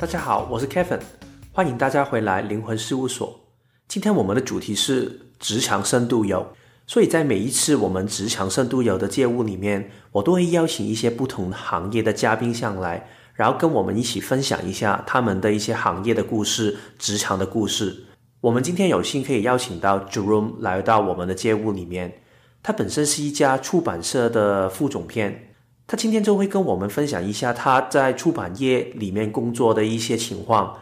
大家好，我是 Kevin，欢迎大家回来灵魂事务所。今天我们的主题是职场深度游，所以在每一次我们职场深度游的节目里面，我都会邀请一些不同行业的嘉宾上来，然后跟我们一起分享一下他们的一些行业的故事、职场的故事。我们今天有幸可以邀请到 Jerome 来到我们的节目里面，他本身是一家出版社的副总编。他今天就会跟我们分享一下他在出版业里面工作的一些情况。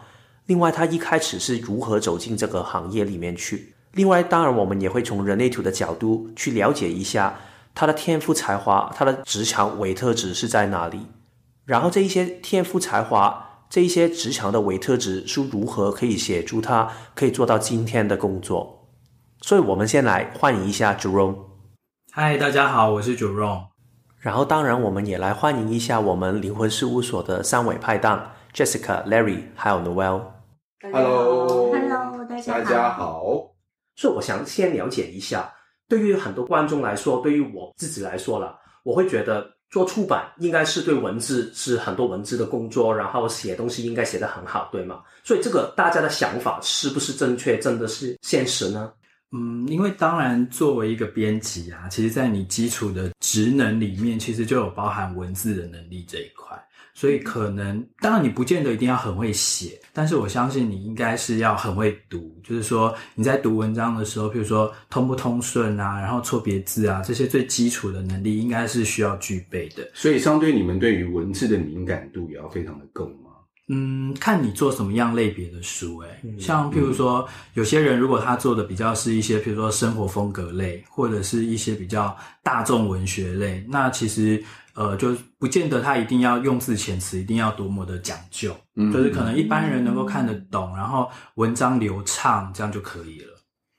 另外，他一开始是如何走进这个行业里面去。另外，当然我们也会从人类图的角度去了解一下他的天赋才华，他的职场伪特质是在哪里。然后，这一些天赋才华，这一些职场的伪特质是如何可以协助他可以做到今天的工作。所以，我们先来欢迎一下 Jerome。嗨，大家好，我是 Jerome。然后，当然，我们也来欢迎一下我们灵魂事务所的三位拍档：Jessica、Larry，还有 Noel。Hello，Hello，大家好。大家好。所以，我想先了解一下，对于很多观众来说，对于我自己来说了，我会觉得做出版应该是对文字是很多文字的工作，然后写东西应该写得很好，对吗？所以，这个大家的想法是不是正确？真的是现实呢？嗯，因为当然，作为一个编辑啊，其实，在你基础的职能里面，其实就有包含文字的能力这一块。所以，可能当然你不见得一定要很会写，但是我相信你应该是要很会读。就是说，你在读文章的时候，譬如说通不通顺啊，然后错别字啊，这些最基础的能力，应该是需要具备的。所以，相对你们对于文字的敏感度也要非常的够。嗯，看你做什么样类别的书，诶，像譬如说，有些人如果他做的比较是一些，譬如说生活风格类，或者是一些比较大众文学类，那其实呃，就不见得他一定要用字遣词一定要多么的讲究，嗯，就是可能一般人能够看得懂，然后文章流畅，这样就可以了。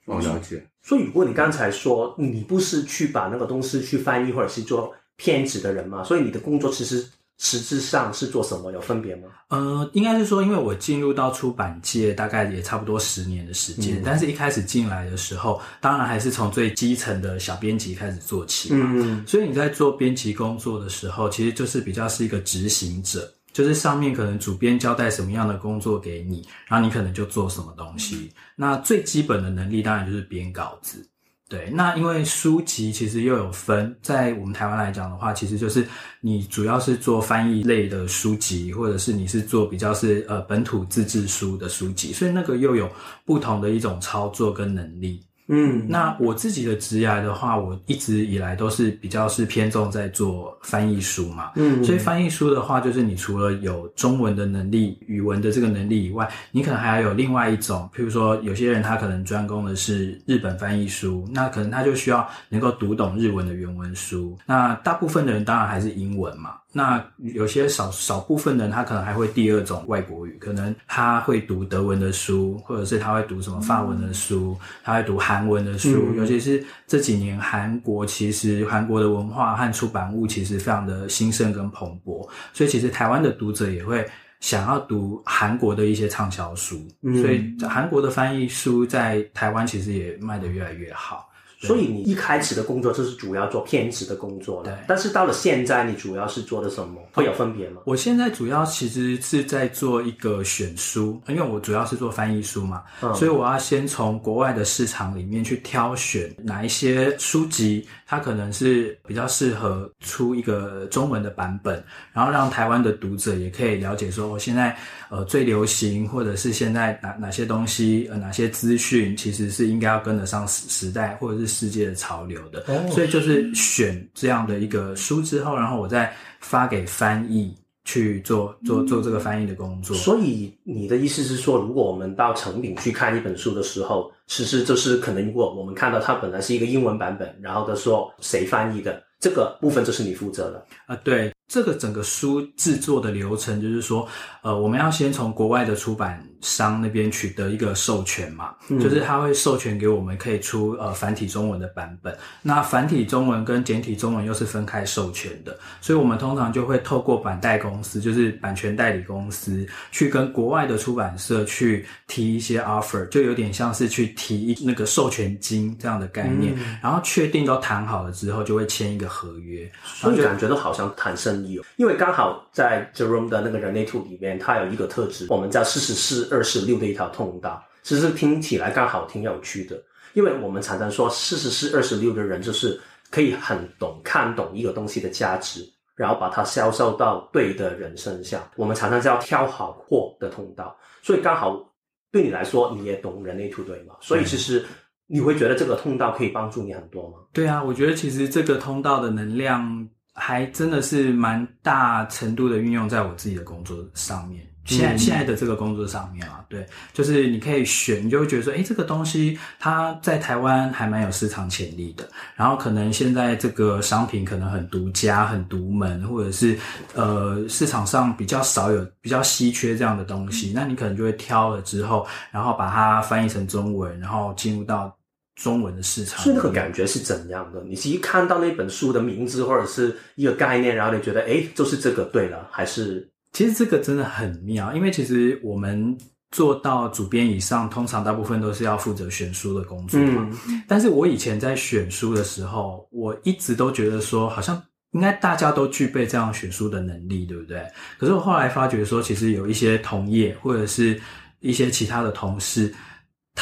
我了解。所以，如果你刚才说你不是去把那个东西去翻译或者是做偏执的人嘛，所以你的工作其实。实质上是做什么？有分别吗？呃，应该是说，因为我进入到出版界大概也差不多十年的时间，嗯、但是一开始进来的时候，当然还是从最基层的小编辑开始做起嘛。嗯，所以你在做编辑工作的时候，其实就是比较是一个执行者，就是上面可能主编交代什么样的工作给你，然后你可能就做什么东西。嗯、那最基本的能力当然就是编稿子。对，那因为书籍其实又有分，在我们台湾来讲的话，其实就是你主要是做翻译类的书籍，或者是你是做比较是呃本土自制书的书籍，所以那个又有不同的一种操作跟能力。嗯，那我自己的职涯的话，我一直以来都是比较是偏重在做翻译书嘛。嗯，所以翻译书的话，就是你除了有中文的能力、语文的这个能力以外，你可能还要有另外一种，譬如说有些人他可能专攻的是日本翻译书，那可能他就需要能够读懂日文的原文书。那大部分的人当然还是英文嘛。那有些少少部分人，他可能还会第二种外国语，可能他会读德文的书，或者是他会读什么法文的书，他会读韩文的书。嗯、尤其是这几年，韩国其实韩国的文化和出版物其实非常的兴盛跟蓬勃，所以其实台湾的读者也会想要读韩国的一些畅销书，嗯、所以韩国的翻译书在台湾其实也卖得越来越好。所以你一开始的工作就是主要做偏执的工作，对。但是到了现在，你主要是做的什么？会有分别吗？我现在主要其实是在做一个选书，因为我主要是做翻译书嘛，嗯、所以我要先从国外的市场里面去挑选哪一些书籍，它可能是比较适合出一个中文的版本，然后让台湾的读者也可以了解说，我现在呃最流行，或者是现在哪哪些东西，呃哪些资讯，其实是应该要跟得上时时代，或者是。世界的潮流的，所以就是选这样的一个书之后，然后我再发给翻译去做做做这个翻译的工作。所以你的意思是说，如果我们到成品去看一本书的时候，其实就是可能如果我们看到它本来是一个英文版本，然后他说谁翻译的，这个部分就是你负责的啊？对。这个整个书制作的流程，就是说，呃，我们要先从国外的出版商那边取得一个授权嘛，嗯、就是他会授权给我们可以出呃繁体中文的版本。那繁体中文跟简体中文又是分开授权的，所以我们通常就会透过版代公司，就是版权代理公司，去跟国外的出版社去提一些 offer，就有点像是去提那个授权金这样的概念。嗯、然后确定都谈好了之后，就会签一个合约，所以感觉都好像谈生因为刚好在 Jerome 的那个人类图里面，它有一个特质，我们叫四十四二十六的一条通道，其实听起来刚好挺有趣的。因为我们常常说四十四二十六的人，就是可以很懂看懂一个东西的价值，然后把它销售到对的人身上。我们常常叫挑好货的通道，所以刚好对你来说，你也懂人类图对吗？所以其实。你会觉得这个通道可以帮助你很多吗？对啊，我觉得其实这个通道的能量还真的是蛮大程度的运用在我自己的工作上面。现在、嗯、现在的这个工作上面啊，对，就是你可以选，你就会觉得说，诶，这个东西它在台湾还蛮有市场潜力的。然后可能现在这个商品可能很独家、很独门，或者是呃市场上比较少有、比较稀缺这样的东西，那你可能就会挑了之后，然后把它翻译成中文，然后进入到。中文的市场，所以那个感觉是怎样的？你是一看到那本书的名字或者是一个概念，然后你觉得哎，就是这个对了，还是？其实这个真的很妙，因为其实我们做到主编以上，通常大部分都是要负责选书的工作嘛。嗯。但是我以前在选书的时候，我一直都觉得说，好像应该大家都具备这样选书的能力，对不对？可是我后来发觉说，其实有一些同业或者是一些其他的同事。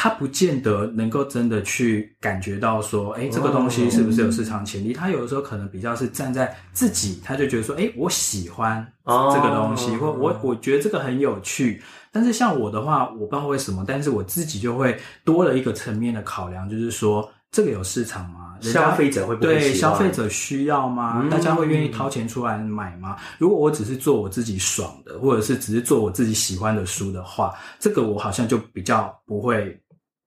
他不见得能够真的去感觉到说，哎，这个东西是不是有市场潜力？他有的时候可能比较是站在自己，他就觉得说，哎，我喜欢这个东西，或我我觉得这个很有趣。但是像我的话，我不知道为什么，但是我自己就会多了一个层面的考量，就是说，这个有市场吗？消费者会不会对消费者需要吗？大家会愿意掏钱出来买吗？如果我只是做我自己爽的，或者是只是做我自己喜欢的书的话，这个我好像就比较不会。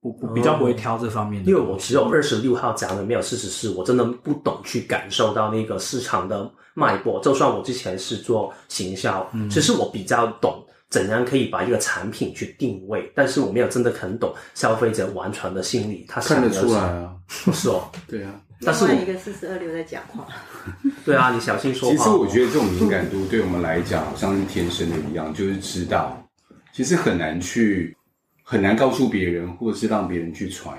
我我比较不会挑这方面的，因为我只有二十六号讲的没有四十四，我真的不懂去感受到那个市场的脉搏。就算我之前是做行销，嗯，其实我比较懂怎样可以把一个产品去定位，但是我没有真的很懂消费者完全的心理。他看得出来啊，不是哦，对啊。但是一个四十二六在讲话，对啊，你小心说话。其实我觉得这种敏感度对我们来讲好像是天生的一样，就是知道，其实很难去。很难告诉别人，或者是让别人去揣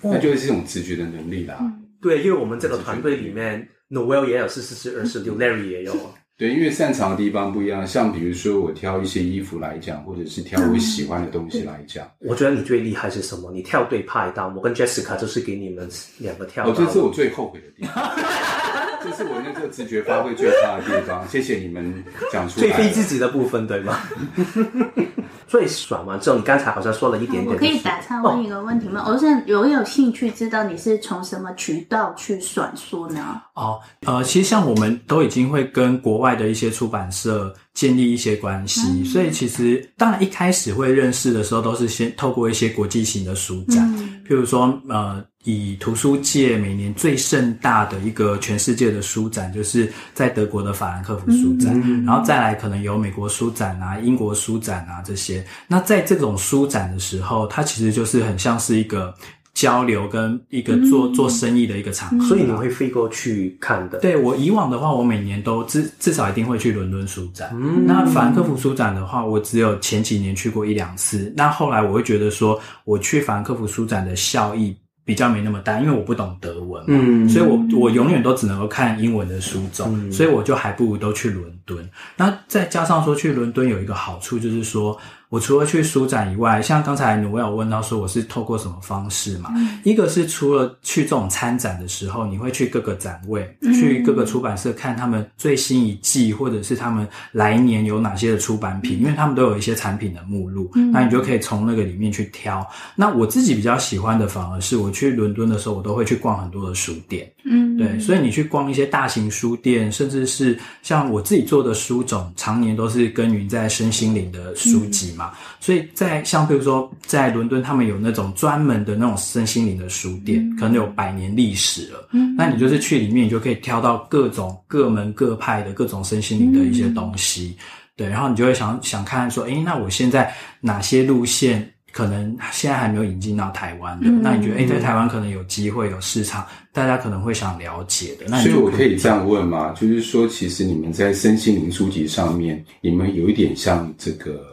摩，那就是这种直觉的能力啦。嗯、对，因为我们这个团队里面，Noel 也有四十四二十六，Larry 也有。对，因为擅长的地方不一样。像比如说，我挑一些衣服来讲，或者是挑我喜欢的东西来讲，我觉得你最厉害是什么？你跳对拍档。我跟 Jessica 就是给你们两个跳。哦，这是我最后悔的地方。这是我那个直觉发挥最大的地方。谢谢你们讲出来。最非自己的部分，对吗？最爽完之后，你刚才好像说了一点点。我可以打岔问一个问题吗？哦、我是有有兴趣知道你是从什么渠道去选书呢？哦，呃，其实像我们都已经会跟国外的一些出版社建立一些关系，嗯、所以其实当然一开始会认识的时候，都是先透过一些国际型的书展，嗯、譬如说呃。以图书界每年最盛大的一个全世界的书展，就是在德国的法兰克福书展，嗯、然后再来可能有美国书展啊、英国书展啊这些。那在这种书展的时候，它其实就是很像是一个交流跟一个做、嗯、做生意的一个场合，所以你会飞过去看的。对，我以往的话，我每年都至至少一定会去伦敦书展。嗯、那法兰克福书展的话，我只有前几年去过一两次。那后来我会觉得说，我去法兰克福书展的效益。比较没那么大，因为我不懂德文嘛，嗯，所以我我永远都只能够看英文的书种，嗯，所以我就还不如都去伦敦。那再加上说去伦敦有一个好处，就是说。我除了去书展以外，像刚才我有问到说我是透过什么方式嘛？嗯、一个是除了去这种参展的时候，你会去各个展位，嗯、去各个出版社看他们最新一季或者是他们来年有哪些的出版品，因为他们都有一些产品的目录，嗯、那你就可以从那个里面去挑。那我自己比较喜欢的反而是我去伦敦的时候，我都会去逛很多的书店，嗯，对，所以你去逛一些大型书店，甚至是像我自己做的书种，常年都是耕耘在身心灵的书籍嘛。嗯所以在像比如说在伦敦，他们有那种专门的那种身心灵的书店，嗯、可能有百年历史了。嗯，那你就是去里面，你就可以挑到各种各门各派的各种身心灵的一些东西。嗯、对，然后你就会想想看说，诶，那我现在哪些路线可能现在还没有引进到台湾的？嗯、那你觉得，诶，在台湾可能有机会有市场，大家可能会想了解的。那你所以我可以这样问吗？就是说，其实你们在身心灵书籍上面，你们有一点像这个。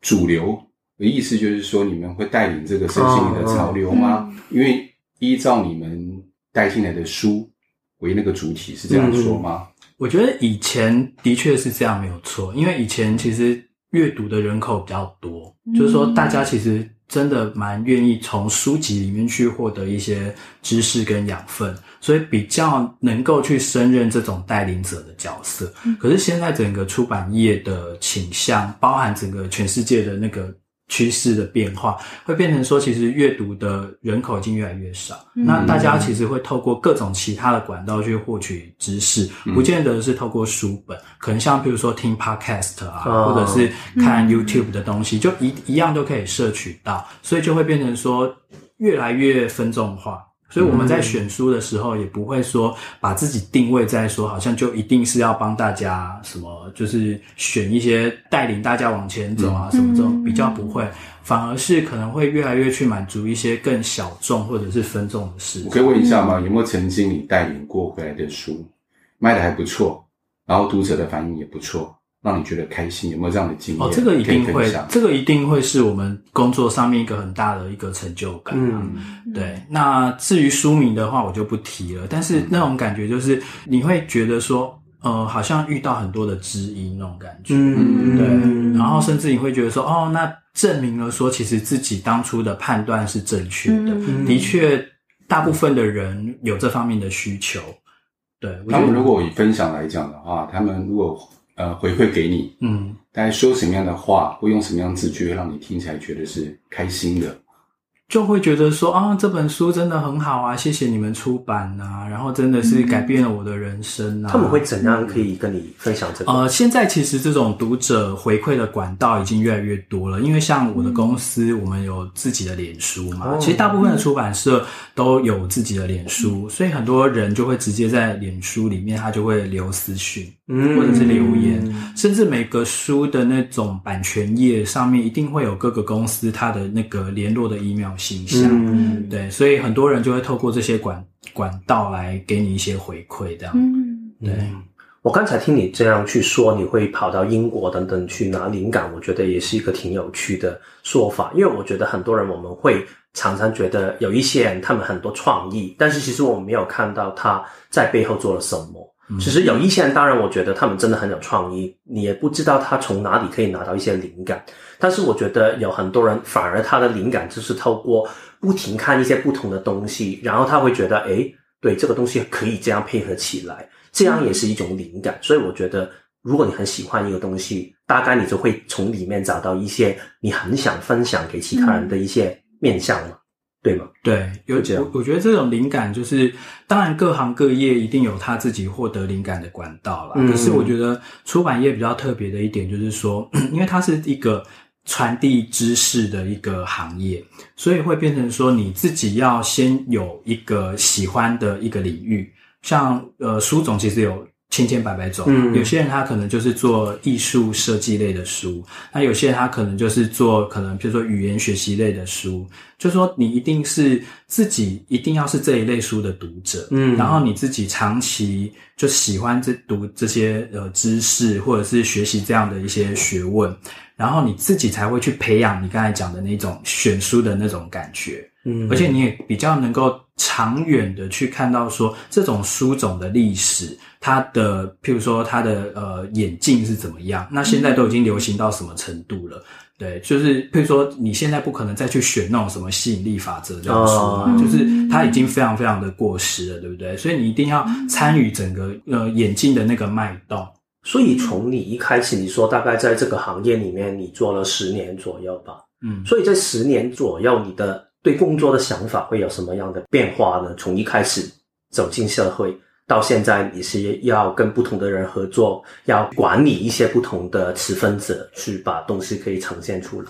主流的意思就是说，你们会带领这个身心灵的潮流吗？哦嗯、因为依照你们带进来的书为那个主体，是这样说吗？我觉得以前的确是这样，没有错。因为以前其实阅读的人口比较多，嗯、就是说大家其实真的蛮愿意从书籍里面去获得一些知识跟养分，所以比较能够去胜任这种带领者的角色。嗯、可是现在整个出版业的倾向，包含整个全世界的那个。趋势的变化会变成说，其实阅读的人口已经越来越少。嗯、那大家其实会透过各种其他的管道去获取知识，嗯、不见得是透过书本，可能像比如说听 podcast 啊，哦、或者是看 YouTube 的东西，就一一样都可以摄取到，所以就会变成说越来越分众化。所以我们在选书的时候，也不会说把自己定位在说，好像就一定是要帮大家什么，就是选一些带领大家往前走啊，什么这种比较不会，反而是可能会越来越去满足一些更小众或者是分众的事。我可以问一下吗？有没有曾经你带领过回来的书卖的还不错，然后读者的反应也不错？让你觉得开心，有没有这样的经验？哦，这个一定会，这个一定会是我们工作上面一个很大的一个成就感。嗯，对。那至于书名的话，我就不提了。但是那种感觉就是，你会觉得说，呃，好像遇到很多的知音那种感觉。嗯，对。然后甚至你会觉得说，哦，那证明了说，其实自己当初的判断是正确的。嗯，的确，大部分的人有这方面的需求。对。他们如果以分享来讲的话，他们如果。呃，回馈给你，嗯，大概说什么样的话，会用什么样的字句，会让你听起来觉得是开心的。就会觉得说啊，这本书真的很好啊，谢谢你们出版啊，然后真的是改变了我的人生啊。他们会怎样可以跟你分享这个？呃，现在其实这种读者回馈的管道已经越来越多了，因为像我的公司，我们有自己的脸书嘛，其实大部分的出版社都有自己的脸书，所以很多人就会直接在脸书里面，他就会留私讯，或者是留言，甚至每个书的那种版权页上面一定会有各个公司它的那个联络的 email。形象，嗯，对，所以很多人就会透过这些管管道来给你一些回馈，这样。嗯，对。我刚才听你这样去说，你会跑到英国等等去拿灵感，我觉得也是一个挺有趣的说法。因为我觉得很多人我们会常常觉得有一些人他们很多创意，但是其实我们没有看到他在背后做了什么。其实有一些人，当然我觉得他们真的很有创意，你也不知道他从哪里可以拿到一些灵感。但是我觉得有很多人反而他的灵感就是透过不停看一些不同的东西，然后他会觉得，哎，对，这个东西可以这样配合起来，这样也是一种灵感。所以我觉得，如果你很喜欢一个东西，大概你就会从里面找到一些你很想分享给其他人的一些面向嘛。对吗？对，有我我觉得这种灵感就是，当然各行各业一定有他自己获得灵感的管道啦。嗯，可是我觉得出版业比较特别的一点就是说，因为它是一个传递知识的一个行业，所以会变成说你自己要先有一个喜欢的一个领域，像呃苏总其实有。千千百百种，嗯，有些人他可能就是做艺术设计类的书，那有些人他可能就是做可能比如说语言学习类的书，就说你一定是自己一定要是这一类书的读者，嗯，然后你自己长期就喜欢这读这些呃知识或者是学习这样的一些学问，然后你自己才会去培养你刚才讲的那种选书的那种感觉，嗯，而且你也比较能够长远的去看到说这种书种的历史。它的，譬如说它的呃演进是怎么样？那现在都已经流行到什么程度了？对，就是譬如说你现在不可能再去选那种什么吸引力法则这种书嘛，就是它已经非常非常的过时了，对不对？所以你一定要参与整个呃眼镜的那个脉动。所以从你一开始你说大概在这个行业里面你做了十年左右吧，嗯，所以在十年左右你的对工作的想法会有什么样的变化呢？从一开始走进社会。到现在，你是要跟不同的人合作，要管理一些不同的持分者，去把东西可以呈现出来。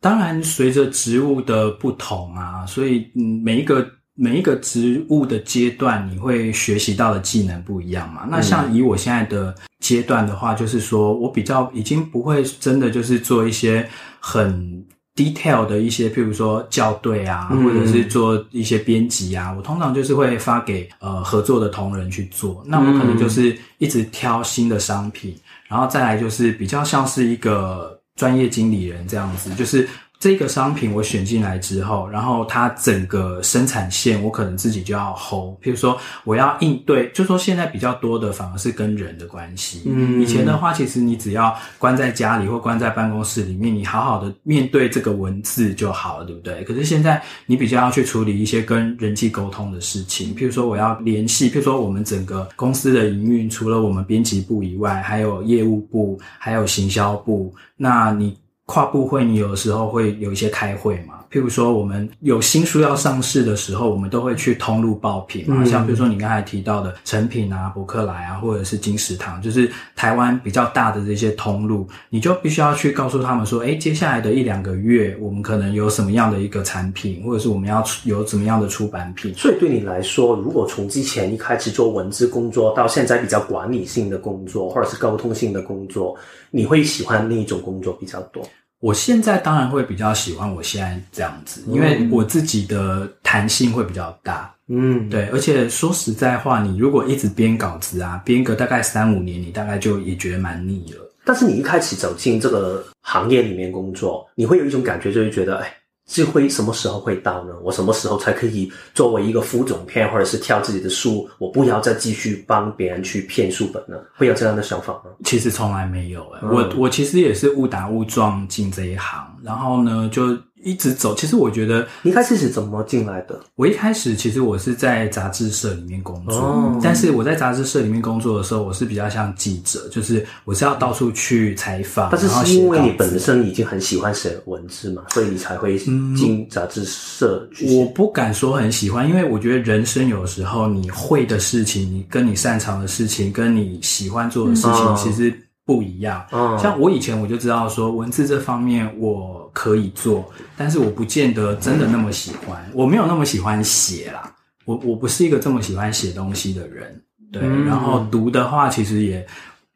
当然，随着职务的不同啊，所以嗯，每一个每一个职务的阶段，你会学习到的技能不一样嘛。那像以我现在的阶段的话，就是说我比较已经不会真的就是做一些很。Detail 的一些，譬如说校对啊，或者是做一些编辑啊，嗯、我通常就是会发给呃合作的同仁去做。那我可能就是一直挑新的商品，然后再来就是比较像是一个专业经理人这样子，就是这个商品我选进来之后，然后它整个生产线我可能自己就要 hold。譬如说我要应对，就说现在比较多的反而是跟人的关系。嗯，以前的话，其实你只要关在家里或关在办公室里面，你好好的面对这个文字就好了，对不对？可是现在你比较要去处理一些跟人际沟通的事情，譬如说我要联系，譬如说我们整个公司的营运，除了我们编辑部以外，还有业务部，还有行销部，那你。跨部会，你有时候会有一些开会嘛？譬如说，我们有新书要上市的时候，我们都会去通路报品嘛。像比如说你刚才提到的成品啊、博客来啊，或者是金石堂，就是台湾比较大的这些通路，你就必须要去告诉他们说，哎，接下来的一两个月，我们可能有什么样的一个产品，或者是我们要有怎么样的出版品。所以对你来说，如果从之前一开始做文字工作，到现在比较管理性的工作，或者是沟通性的工作，你会喜欢那一种工作比较多？我现在当然会比较喜欢我现在这样子，因为我自己的弹性会比较大。嗯，对，而且说实在话，你如果一直编稿子啊，编个大概三五年，你大概就也觉得蛮腻了。但是你一开始走进这个行业里面工作，你会有一种感觉，就是觉得，哎。智慧什么时候会到呢？我什么时候才可以作为一个副总编，或者是跳自己的书？我不要再继续帮别人去骗书本了？会有这样的想法吗？其实从来没有诶、我我其实也是误打误撞进这一行，然后呢就。一直走，其实我觉得你一开始是怎么进来的？我一开始其实我是在杂志社里面工作，哦、但是我在杂志社里面工作的时候，我是比较像记者，就是我是要到处去采访。但是是因为你本身已经很喜欢写文字嘛，所以你才会进杂志社去、嗯。我不敢说很喜欢，因为我觉得人生有时候你会的事情，你跟你擅长的事情，跟你喜欢做的事情，嗯、其实。不一样，嗯，像我以前我就知道说文字这方面我可以做，但是我不见得真的那么喜欢，我没有那么喜欢写啦，我我不是一个这么喜欢写东西的人，对，嗯，然后读的话其实也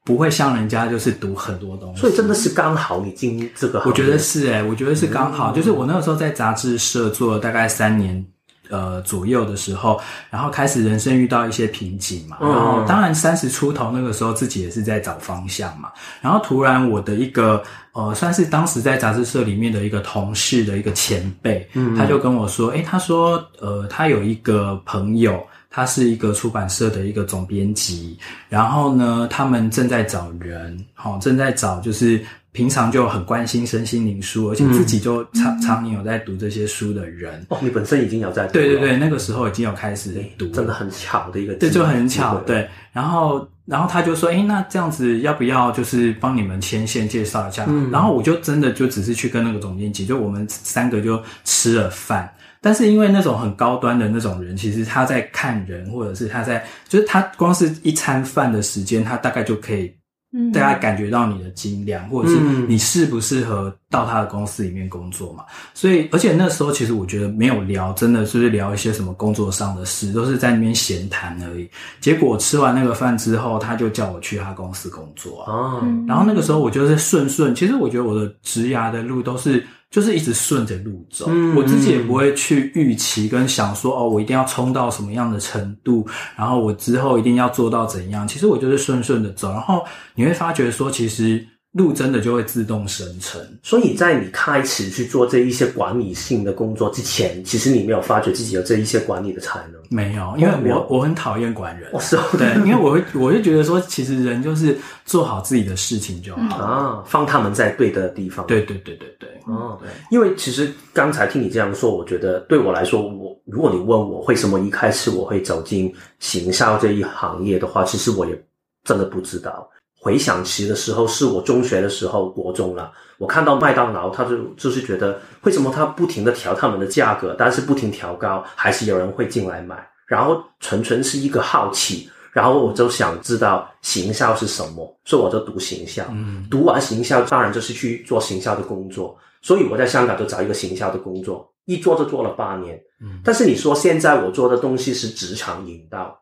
不会像人家就是读很多东西，所以真的是刚好你进这个行业，我觉得是诶，我觉得是刚好，就是我那个时候在杂志社做了大概三年。呃，左右的时候，然后开始人生遇到一些瓶颈嘛，然后当然三十出头那个时候，自己也是在找方向嘛，然后突然我的一个呃，算是当时在杂志社里面的一个同事的一个前辈，嗯，他就跟我说，诶，他说，呃，他有一个朋友，他是一个出版社的一个总编辑，然后呢，他们正在找人，好，正在找就是。平常就很关心身心灵书，而且自己就常常年有在读这些书的人。哦，你本身已经有在读。对对对，那个时候已经有开始读，真的很巧的一个。对，就很巧。对，然后然后他就说：“哎，那这样子要不要就是帮你们牵线介绍一下？”嗯，然后我就真的就只是去跟那个总编辑，就我们三个就吃了饭。但是因为那种很高端的那种人，其实他在看人，或者是他在，就是他光是一餐饭的时间，他大概就可以。嗯，大家感觉到你的斤两，或者是你适不适合到他的公司里面工作嘛？所以，而且那时候其实我觉得没有聊，真的就是聊一些什么工作上的事，都是在那边闲谈而已。结果吃完那个饭之后，他就叫我去他公司工作啊。哦，然后那个时候我就是顺顺，其实我觉得我的职涯的路都是。就是一直顺着路走，嗯，我自己也不会去预期跟想说哦，我一定要冲到什么样的程度，然后我之后一定要做到怎样。其实我就是顺顺的走，然后你会发觉说，其实。路真的就会自动生成，所以在你开始去做这一些管理性的工作之前，其实你没有发觉自己有这一些管理的才能。没有，因为我、哦、我很讨厌管人。哦，是哦，对，因为我会我会觉得说，其实人就是做好自己的事情就好、嗯、啊，放他们在对的地方。对对对对对，哦，对，因为其实刚才听你这样说，我觉得对我来说，我如果你问我为什么一开始我会走进行销这一行业的话，其实我也真的不知道。回想起的时候，是我中学的时候，国中了。我看到麦当劳，他就就是觉得，为什么他不停的调他们的价格，但是不停调高，还是有人会进来买。然后纯纯是一个好奇，然后我就想知道行销是什么，所以我就读行销。嗯，读完行销，当然就是去做行销的工作。所以我在香港就找一个行销的工作，一做就做了八年。嗯，但是你说现在我做的东西是职场引导，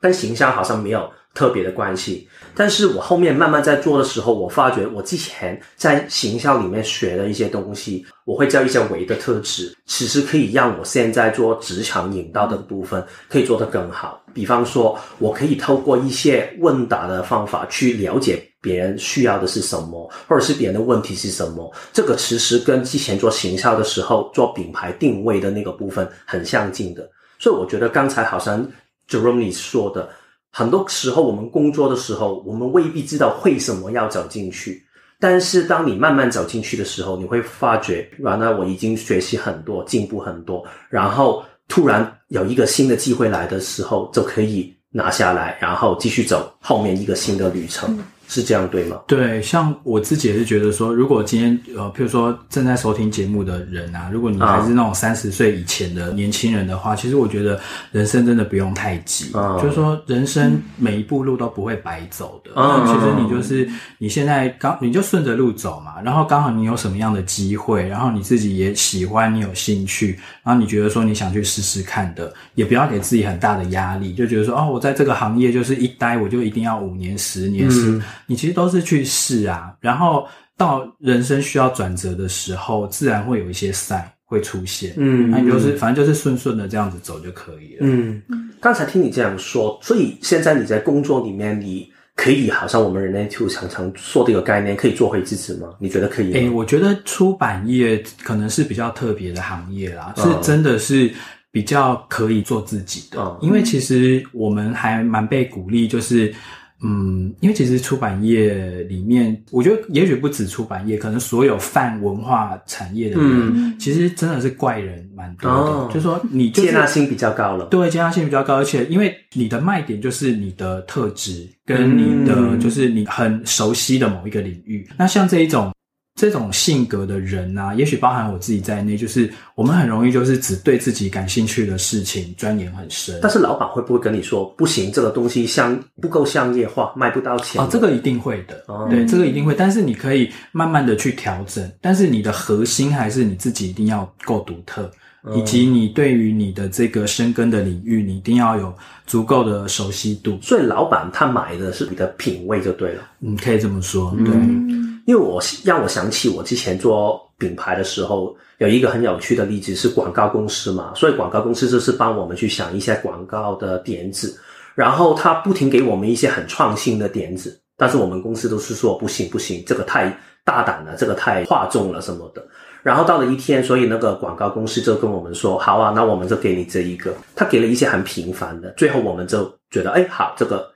但行销好像没有。特别的关系。但是我后面慢慢在做的时候，我发觉我之前在行销里面学的一些东西，我会叫一些微的特质，其实可以让我现在做职场引导的部分可以做得更好。比方说，我可以透过一些问答的方法去了解别人需要的是什么，或者是别人的问题是什么。这个其实跟之前做行销的时候做品牌定位的那个部分很相近的。所以我觉得刚才好像 Jeremy 说的。很多时候，我们工作的时候，我们未必知道为什么要走进去。但是，当你慢慢走进去的时候，你会发觉，原来我已经学习很多，进步很多。然后，突然有一个新的机会来的时候，就可以拿下来，然后继续走后面一个新的旅程。是这样对吗？对，像我自己也是觉得说，如果今天呃，譬如说正在收听节目的人啊，如果你还是那种三十岁以前的年轻人的话，嗯、其实我觉得人生真的不用太急，嗯、就是说人生每一步路都不会白走的。嗯，其实你就是你现在刚你就顺着路走嘛，然后刚好你有什么样的机会，然后你自己也喜欢，你有兴趣，然后你觉得说你想去试试看的，也不要给自己很大的压力，就觉得说哦，我在这个行业就是一待我就一定要五年、十年十。嗯你其实都是去试啊，然后到人生需要转折的时候，自然会有一些 sign 会出现。嗯，那你就是反正就是顺顺的这样子走就可以了。嗯，刚才听你这样说，所以现在你在工作里面，你可以好像我们人类就常常说这个概念，可以做回自己吗？你觉得可以吗？诶，我觉得出版业可能是比较特别的行业啦，是真的是比较可以做自己的，嗯，因为其实我们还蛮被鼓励，就是。嗯，因为其实出版业里面，我觉得也许不止出版业，可能所有泛文化产业的人，嗯、其实真的是怪人蛮多的。哦、就是说你、就是、接纳性比较高了，对，接纳性比较高，而且因为你的卖点就是你的特质跟你的、嗯、就是你很熟悉的某一个领域。那像这一种。这种性格的人啊，也许包含我自己在内，就是我们很容易就是只对自己感兴趣的事情钻研很深。但是老板会不会跟你说，不行，这个东西商不够商业化，卖不到钱？哦，这个一定会的，哦、对，这个一定会。但是你可以慢慢的去调整，但是你的核心还是你自己一定要够独特。以及你对于你的这个深耕的领域，你一定要有足够的熟悉度。所以老板他买的是你的品味就对了，你，可以这么说，对。嗯，因为我让我想起我之前做品牌的时候，有一个很有趣的例子是广告公司嘛，所以广告公司就是帮我们去想一些广告的点子，然后他不停给我们一些很创新的点子，但是我们公司都是说不行不行，这个太大胆了，这个太哗众了什么的。然后到了一天，所以那个广告公司就跟我们说：“好啊，那我们就给你这一个。”他给了一些很平凡的，最后我们就觉得：“哎，好，这个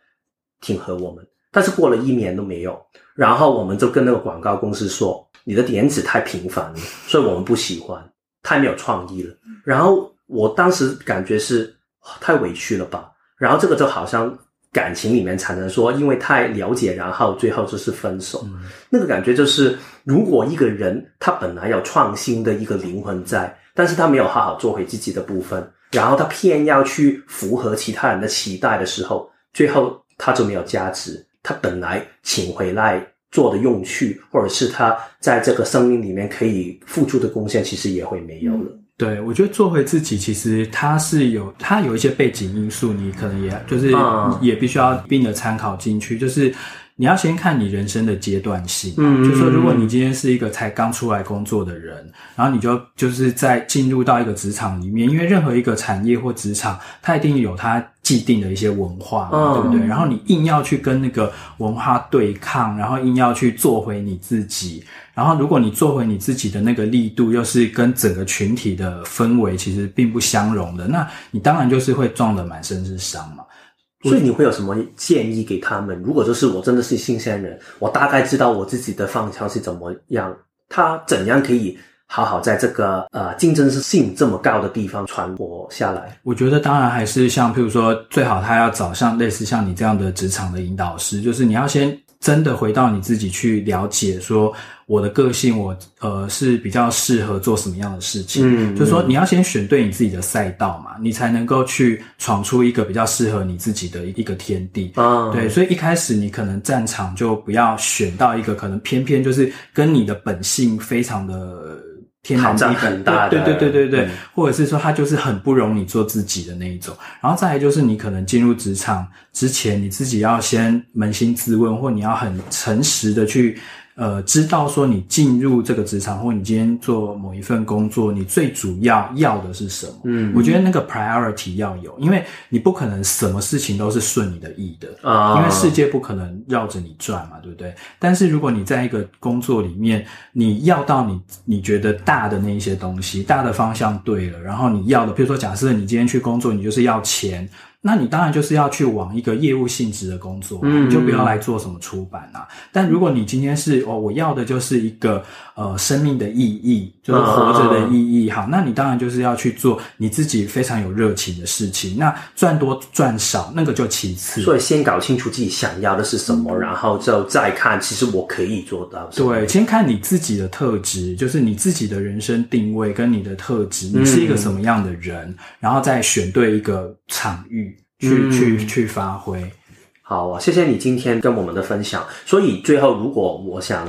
挺合我们。”但是过了一年都没有，然后我们就跟那个广告公司说：“你的点子太频繁了，所以我们不喜欢，太没有创意了。”然后我当时感觉是太委屈了吧。然后这个就好像。感情里面产生说，因为太了解，然后最后就是分手。嗯、那个感觉就是，如果一个人他本来有创新的一个灵魂在，但是他没有好好做回自己的部分，然后他偏要去符合其他人的期待的时候，最后他就没有价值。他本来请回来做的用去，或者是他在这个生命里面可以付出的贡献，其实也会没有了。嗯对，我觉得做回自己，其实它是有它有一些背景因素，你可能也就是也必须要一并的参考进去，就是。你要先看你人生的阶段性，嗯，就是说，如果你今天是一个才刚出来工作的人，然后你就就是在进入到一个职场里面，因为任何一个产业或职场，它一定有它既定的一些文化，嗯，对不对？然后你硬要去跟那个文化对抗，然后硬要去做回你自己，然后如果你做回你自己的那个力度又是跟整个群体的氛围其实并不相容的，那你当然就是会撞得满身是伤嘛。所以你会有什么建议给他们？如果就是我真的是新鲜人，我大概知道我自己的方向是怎么样，他怎样可以好好在这个呃竞争性这么高的地方存活下来？我觉得当然还是像譬如说，最好他要找像类似像你这样的职场的引导师，就是你要先真的回到你自己去了解说。我的个性我，我呃是比较适合做什么样的事情？嗯，就是说你要先选对你自己的赛道嘛，你才能够去闯出一个比较适合你自己的一个天地。啊，对，所以一开始你可能战场就不要选到一个可能偏偏就是跟你的本性非常的天然地北，很大的，对对对对对对，嗯、或者是说他就是很不容你做自己的那一种。然后再来就是你可能进入职场之前，你自己要先扪心自问，或你要很诚实的去。呃，知道说你进入这个职场，或你今天做某一份工作，你最主要要的是什么？嗯，我觉得那个 priority 要有，因为你不可能什么事情都是顺你的意的啊，因为世界不可能绕着你转嘛，对不对？但是如果你在一个工作里面，你要到你你觉得大的那一些东西，大的方向对了，然后你要的，比如说假设你今天去工作，你就是要钱。那你当然就是要去往一个业务性质的工作，嗯，你就不要来做什么出版啊。但如果你今天是哦，我要的就是一个呃生命的意义，就是活着的意义，好，那你当然就是要去做你自己非常有热情的事情。那赚多赚少那个就其次，所以先搞清楚自己想要的是什么，然后就再看其实我可以做到。对，先看你自己的特质，就是你自己的人生定位跟你的特质，你是一个什么样的人，然后再选对一个场域。去、嗯、去去发挥，好啊！谢谢你今天跟我们的分享。所以最后，如果我想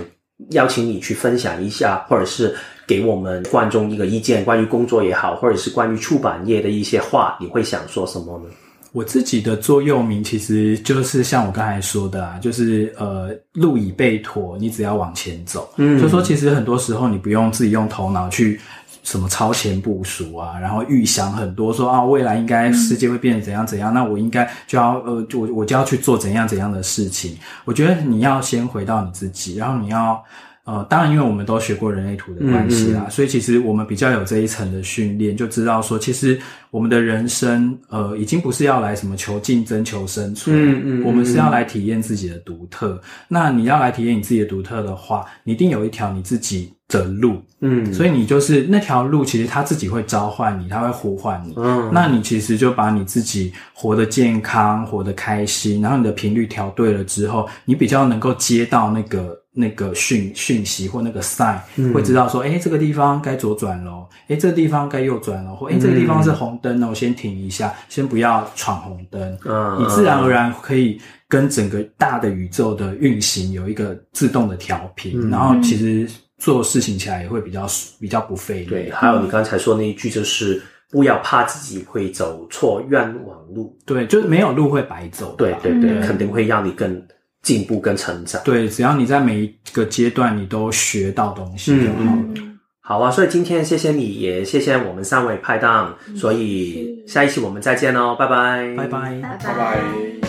邀请你去分享一下，或者是给我们观众一个意见，关于工作也好，或者是关于出版业的一些话，你会想说什么呢？我自己的座右铭其实就是像我刚才说的啊，就是呃，路已备妥，你只要往前走。嗯，就说其实很多时候你不用自己用头脑去。什么超前部署啊，然后预想很多说，说啊未来应该世界会变得怎样怎样，那我应该就要呃，就我我就要去做怎样怎样的事情。我觉得你要先回到你自己，然后你要呃，当然因为我们都学过人类图的关系啦，嗯嗯，所以其实我们比较有这一层的训练，就知道说其实我们的人生呃，已经不是要来什么求竞争、求生存，嗯嗯，嗯，我们是要来体验自己的独特。那你要来体验你自己的独特的话，你一定有一条你自己的路，嗯，所以你就是那条路，其实它自己会召唤你，它会呼唤你，嗯，那你其实就把你自己活得健康，活得开心，然后你的频率调对了之后，你比较能够接到那个那个讯讯息或那个 sign，嗯，会知道说，诶，这个地方该左转咯，诶，这个地方该右转咯，或诶，这个地方是红灯哦，我先停一下，先不要闯红灯，嗯，你自然而然可以跟整个大的宇宙的运行有一个自动的调频，嗯，然后其实。做事情起来也会比较比较不费力。对，还有你刚才说那一句，就是不要怕自己会走错冤枉路。对，就是没有路会白走。对对对，肯定会让你更进步、更成长。对，只要你在每一个阶段你都学到东西就好了。嗯，好啊，所以今天谢谢你，也谢谢我们三位拍档。所以下一期我们再见哦，拜拜，拜拜，拜拜。